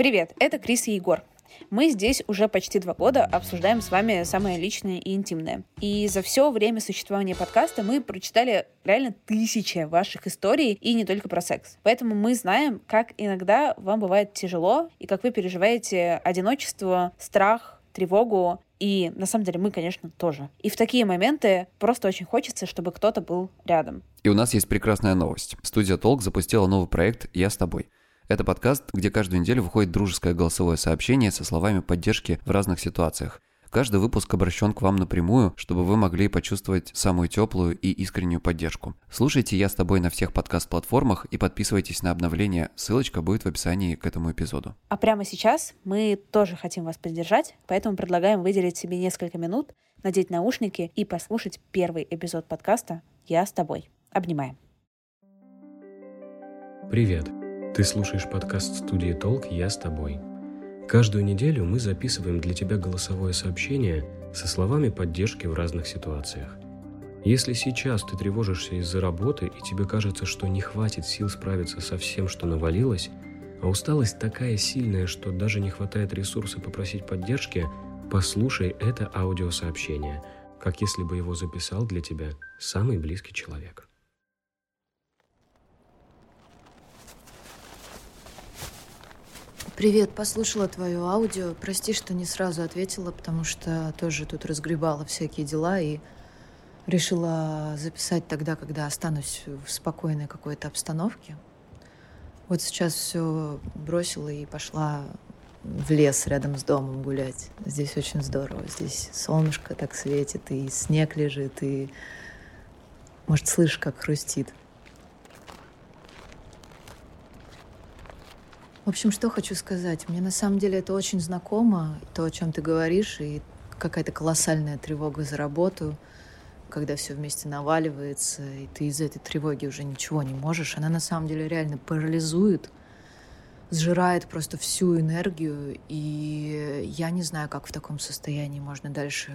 Привет, это Крис и Егор. Мы здесь уже почти два года обсуждаем с вами самое личное и интимное. И за все время существования подкаста мы прочитали реально тысячи ваших историй, и не только про секс. Поэтому мы знаем, как иногда вам бывает тяжело, и как вы переживаете одиночество, страх, тревогу, и на самом деле мы, конечно, тоже. И в такие моменты просто очень хочется, чтобы кто-то был рядом. И у нас есть прекрасная новость. Студия Толк запустила новый проект «Я с тобой». Это подкаст, где каждую неделю выходит дружеское голосовое сообщение со словами поддержки в разных ситуациях. Каждый выпуск обращен к вам напрямую, чтобы вы могли почувствовать самую теплую и искреннюю поддержку. Слушайте «Я с тобой» на всех подкаст-платформах и подписывайтесь на обновления. Ссылочка будет в описании к этому эпизоду. А прямо сейчас мы тоже хотим вас поддержать, поэтому предлагаем выделить себе несколько минут, надеть наушники и послушать первый эпизод подкаста «Я с тобой». Обнимаем. Привет! Ты слушаешь подкаст студии «Толк. Я с тобой». Каждую неделю мы записываем для тебя голосовое сообщение со словами поддержки в разных ситуациях. Если сейчас ты тревожишься из-за работы и тебе кажется, что не хватит сил справиться со всем, что навалилось, а усталость такая сильная, что даже не хватает ресурса попросить поддержки, послушай это аудиосообщение, как если бы его записал для тебя самый близкий человек. Привет, послушала твое аудио. Прости, что не сразу ответила, потому что тоже тут разгребала всякие дела и решила записать тогда, когда останусь в спокойной какой-то обстановке. Вот сейчас все бросила и пошла в лес рядом с домом гулять. Здесь очень здорово. Здесь солнышко так светит, и снег лежит, и, может, слышишь, как хрустит. В общем, что хочу сказать. Мне на самом деле это очень знакомо, то, о чем ты говоришь, и какая-то колоссальная тревога за работу, когда все вместе наваливается, и ты из этой тревоги уже ничего не можешь. Она на самом деле реально парализует, сжирает просто всю энергию, и я не знаю, как в таком состоянии можно дальше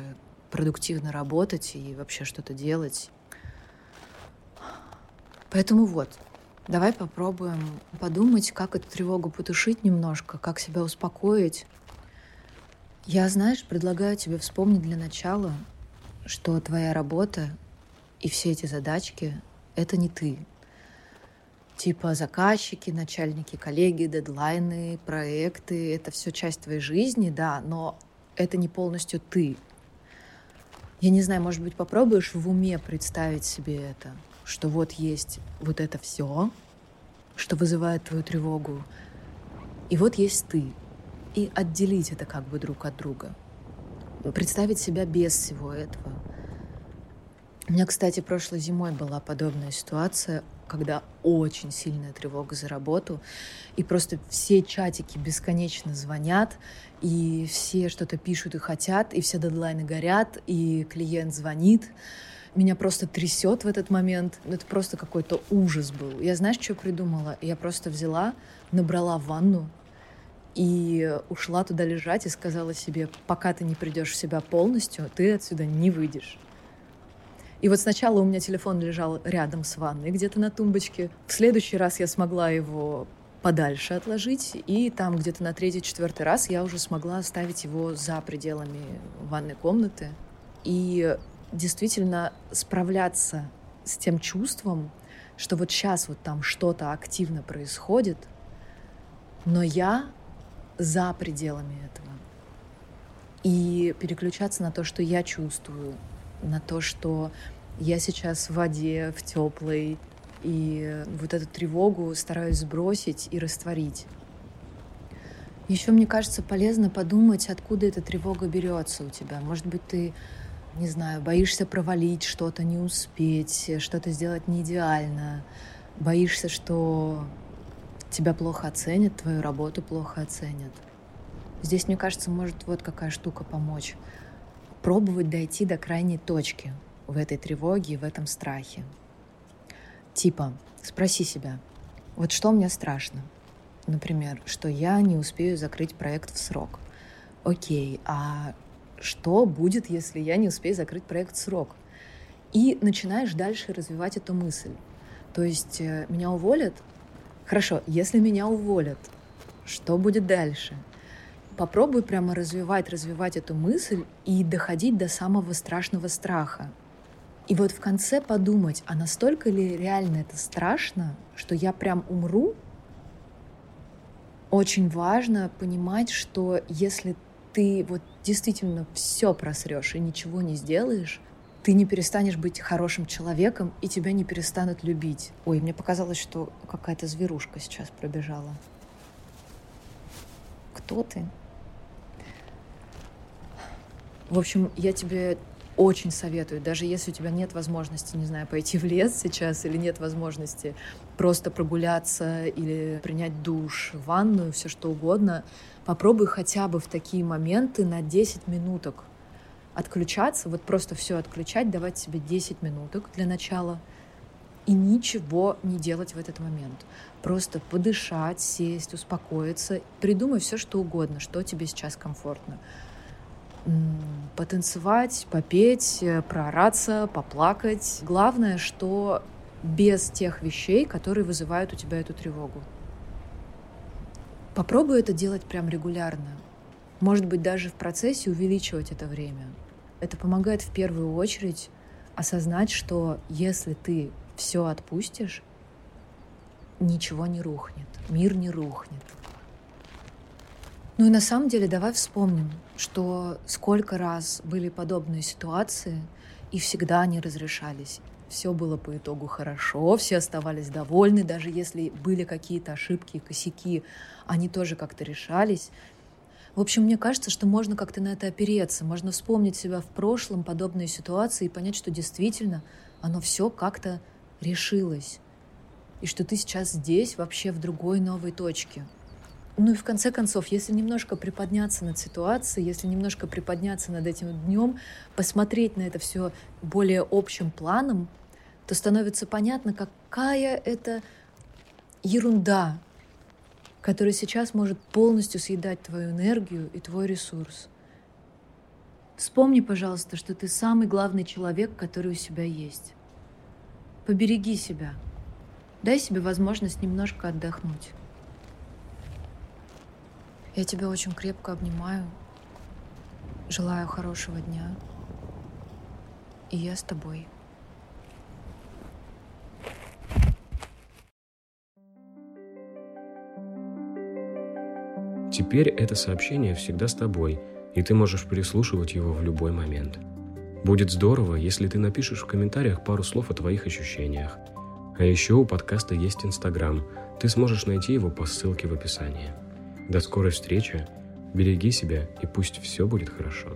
продуктивно работать и вообще что-то делать. Поэтому вот, Давай попробуем подумать, как эту тревогу потушить немножко, как себя успокоить. Я, знаешь, предлагаю тебе вспомнить для начала, что твоя работа и все эти задачки — это не ты. Типа заказчики, начальники, коллеги, дедлайны, проекты — это все часть твоей жизни, да, но это не полностью ты. Я не знаю, может быть, попробуешь в уме представить себе это — что вот есть вот это все, что вызывает твою тревогу, и вот есть ты. И отделить это как бы друг от друга. Представить себя без всего этого. У меня, кстати, прошлой зимой была подобная ситуация, когда очень сильная тревога за работу, и просто все чатики бесконечно звонят, и все что-то пишут и хотят, и все дедлайны горят, и клиент звонит, меня просто трясет в этот момент. Это просто какой-то ужас был. Я знаешь, что придумала? Я просто взяла, набрала ванну и ушла туда лежать и сказала себе, пока ты не придешь в себя полностью, ты отсюда не выйдешь. И вот сначала у меня телефон лежал рядом с ванной, где-то на тумбочке. В следующий раз я смогла его подальше отложить, и там где-то на третий-четвертый раз я уже смогла оставить его за пределами ванной комнаты. И действительно справляться с тем чувством, что вот сейчас вот там что-то активно происходит, но я за пределами этого. И переключаться на то, что я чувствую, на то, что я сейчас в воде, в теплой, и вот эту тревогу стараюсь сбросить и растворить. Еще, мне кажется, полезно подумать, откуда эта тревога берется у тебя. Может быть, ты, не знаю, боишься провалить что-то, не успеть, что-то сделать не идеально, боишься, что тебя плохо оценят, твою работу плохо оценят. Здесь, мне кажется, может вот какая штука помочь. Пробовать дойти до крайней точки в этой тревоге, в этом страхе. Типа, спроси себя, вот что мне страшно? Например, что я не успею закрыть проект в срок. Окей, а что будет, если я не успею закрыть проект в срок? И начинаешь дальше развивать эту мысль. То есть э, меня уволят? Хорошо, если меня уволят, что будет дальше? Попробуй прямо развивать, развивать эту мысль и доходить до самого страшного страха. И вот в конце подумать, а настолько ли реально это страшно, что я прям умру? Очень важно понимать, что если ты вот действительно все просрешь и ничего не сделаешь, ты не перестанешь быть хорошим человеком, и тебя не перестанут любить. Ой, мне показалось, что какая-то зверушка сейчас пробежала. Кто ты? В общем, я тебе очень советую, даже если у тебя нет возможности, не знаю, пойти в лес сейчас или нет возможности просто прогуляться или принять душ, ванную, все что угодно, попробуй хотя бы в такие моменты на 10 минуток отключаться, вот просто все отключать, давать себе 10 минуток для начала и ничего не делать в этот момент. Просто подышать, сесть, успокоиться, придумай все, что угодно, что тебе сейчас комфортно потанцевать, попеть, э, проораться, поплакать. Главное, что без тех вещей, которые вызывают у тебя эту тревогу. Попробуй это делать прям регулярно. Может быть, даже в процессе увеличивать это время. Это помогает в первую очередь осознать, что если ты все отпустишь, ничего не рухнет, мир не рухнет. Ну и на самом деле давай вспомним, что сколько раз были подобные ситуации, и всегда они разрешались. Все было по итогу хорошо, все оставались довольны, даже если были какие-то ошибки, косяки, они тоже как-то решались. В общем, мне кажется, что можно как-то на это опереться, можно вспомнить себя в прошлом, подобные ситуации, и понять, что действительно оно все как-то решилось. И что ты сейчас здесь, вообще в другой новой точке. Ну и в конце концов, если немножко приподняться над ситуацией, если немножко приподняться над этим днем, посмотреть на это все более общим планом, то становится понятно, какая это ерунда, которая сейчас может полностью съедать твою энергию и твой ресурс. Вспомни, пожалуйста, что ты самый главный человек, который у себя есть. Побереги себя. Дай себе возможность немножко отдохнуть. Я тебя очень крепко обнимаю. Желаю хорошего дня. И я с тобой. Теперь это сообщение всегда с тобой, и ты можешь прислушивать его в любой момент. Будет здорово, если ты напишешь в комментариях пару слов о твоих ощущениях. А еще у подкаста есть Инстаграм. Ты сможешь найти его по ссылке в описании. До скорой встречи, береги себя и пусть все будет хорошо.